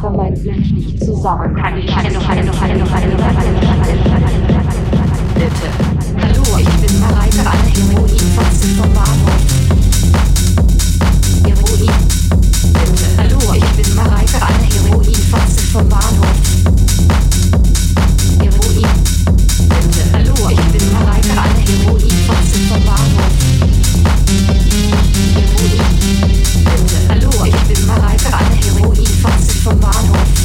komme mein Fleisch nicht zusammen. Kann ich hallo, hallo, hallo, hallo, hallo, Bitte. Hallo, ich bin Mareike Anhemoin von vom Bahnhof. Heroin. Bitte. Hallo, ich bin Mareike Anhemoin von vom Bahnhof. Heroin. Bitte. Hallo, ich bin Mareike Anhemoin von vom Bahnhof. Heroin. Bahnhof.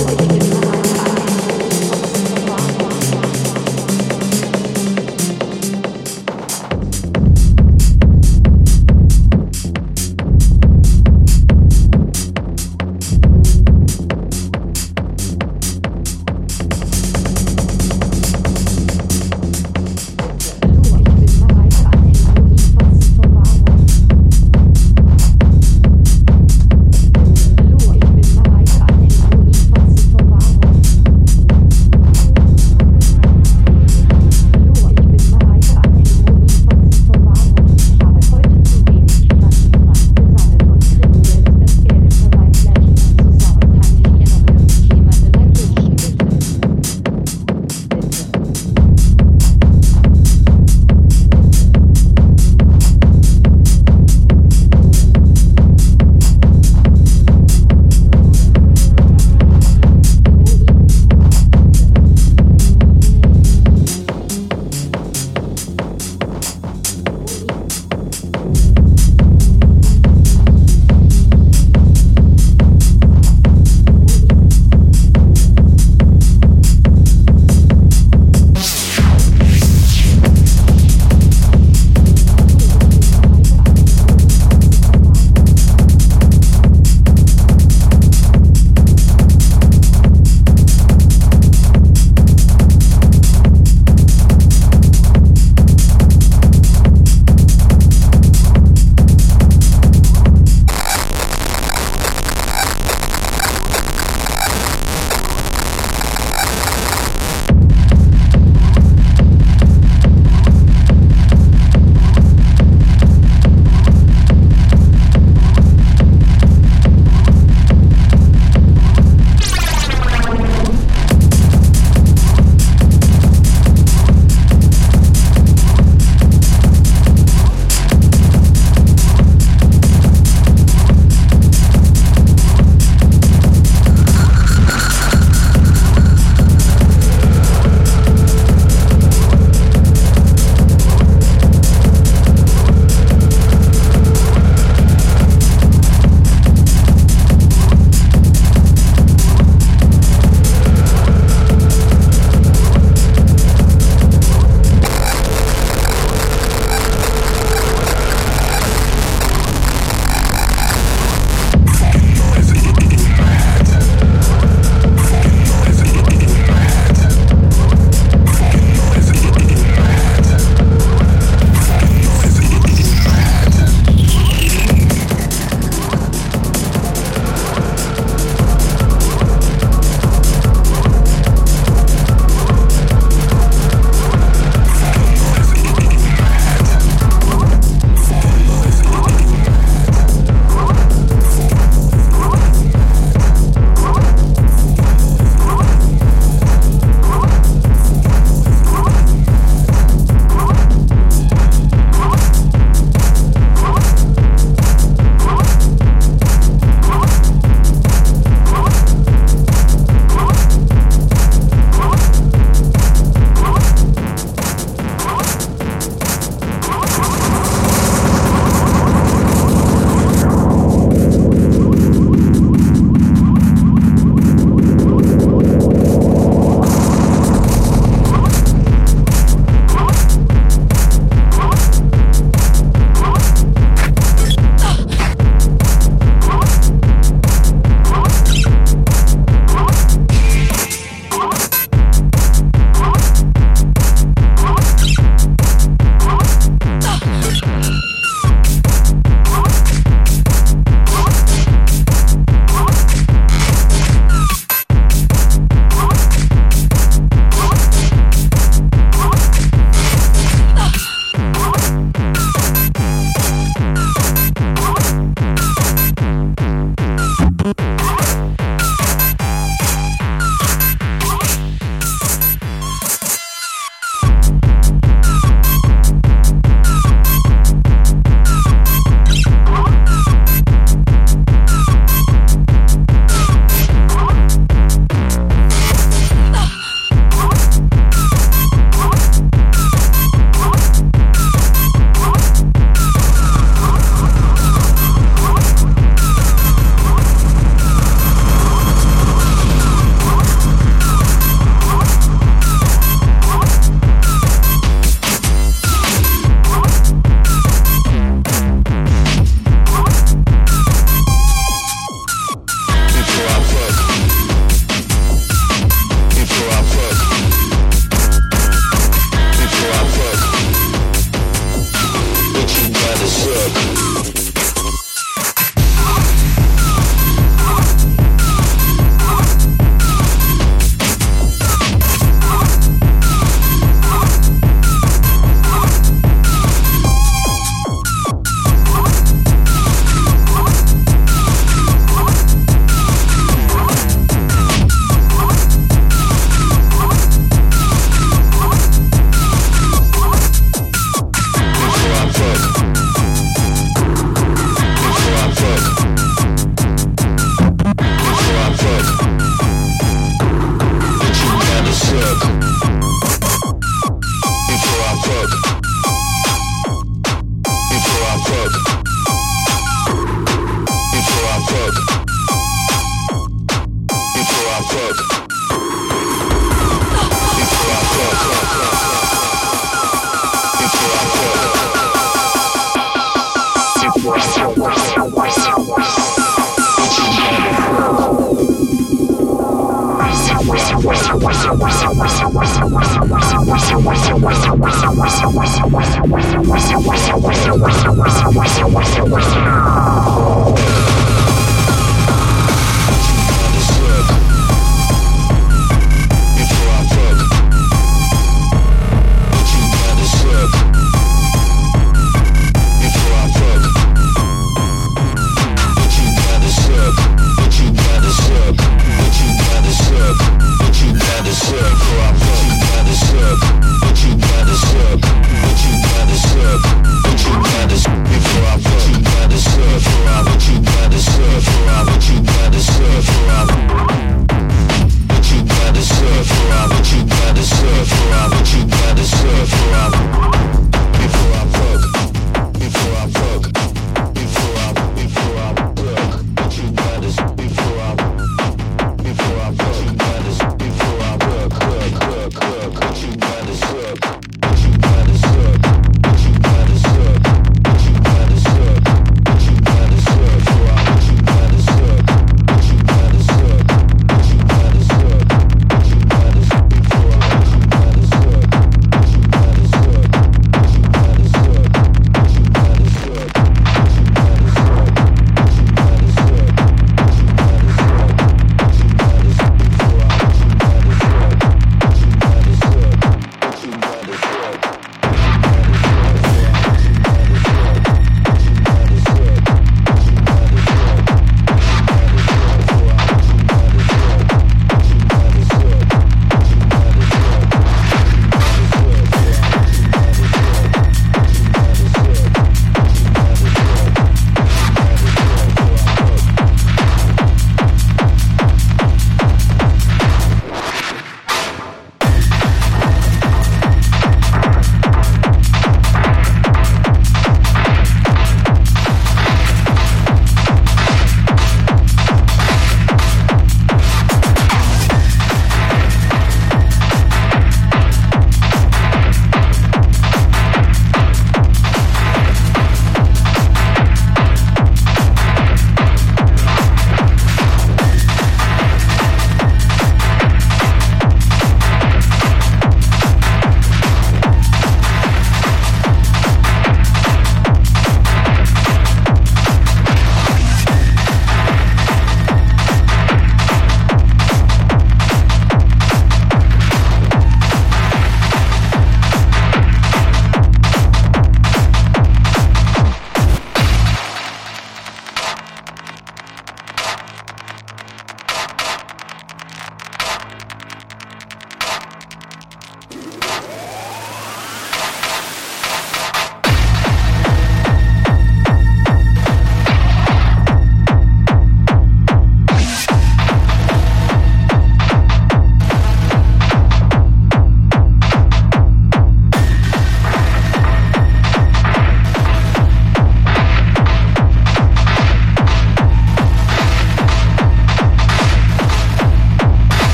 like it. Thank you.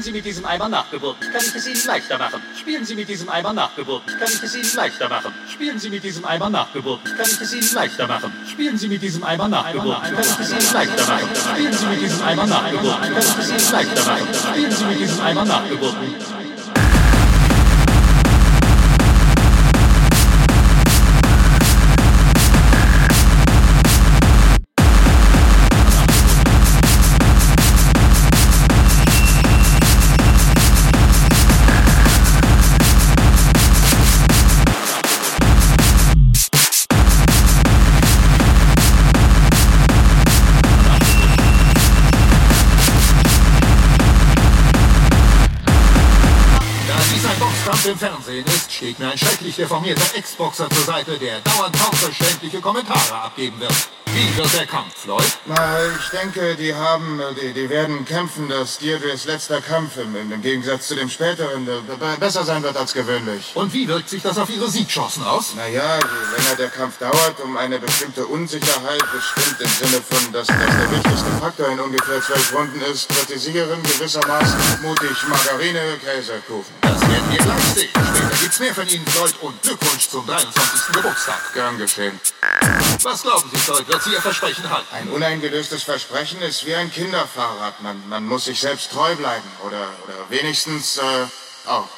Spielen Sie mit diesem Eimer Nachgeburt. Kann ich es Ihnen leichter machen? Spielen Sie mit diesem Eimer Nachgeburt. Kann ich es Ihnen leichter machen? Spielen Sie mit diesem Eimer Nachgeburt. Kann ich es Ihnen leichter machen? Spielen Sie mit diesem Eimer Nachgeburt. Kann ich es Ihnen leichter machen? Spielen Sie mit diesem Eimer Nachgeburt. Kann ich es Ihnen leichter machen? Spielen Sie mit diesem Eimer Nachgeburt. Steht mir ein schrecklich deformierter Ex-Boxer zur Seite, der dauernd kaum verständliche Kommentare abgeben wird. Wie wird der Kampf, Floyd? Na, ich denke, die haben, äh, die, die werden kämpfen, dass Deirdres letzter Kampf im, im Gegensatz zu dem späteren be- besser sein wird als gewöhnlich. Und wie wirkt sich das auf ihre Siegchancen aus? Naja, je länger der Kampf dauert, um eine bestimmte Unsicherheit bestimmt im Sinne von, dass das der wichtigste Faktor in ungefähr zwölf Runden ist, wird die Siegerin gewissermaßen mutig Margarine, Käsekuchen. Das werden wir gleich sehen. Später gibt's mehr von Ihnen, Floyd, und Glückwunsch zum 23. Geburtstag. Gern geschehen. Was glauben Sie, Floyd, wird Sie Ihr Versprechen halten? Ein uneingelöstes Versprechen ist wie ein Kinderfahrrad. Man, man muss sich selbst treu bleiben. Oder, oder wenigstens, äh, auch.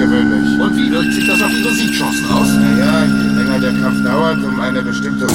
Sein wird als gewöhnlich. Und wie wirkt sich das auf Ihre Siegchancen aus? Naja, je länger der Kampf dauert, um eine bestimmte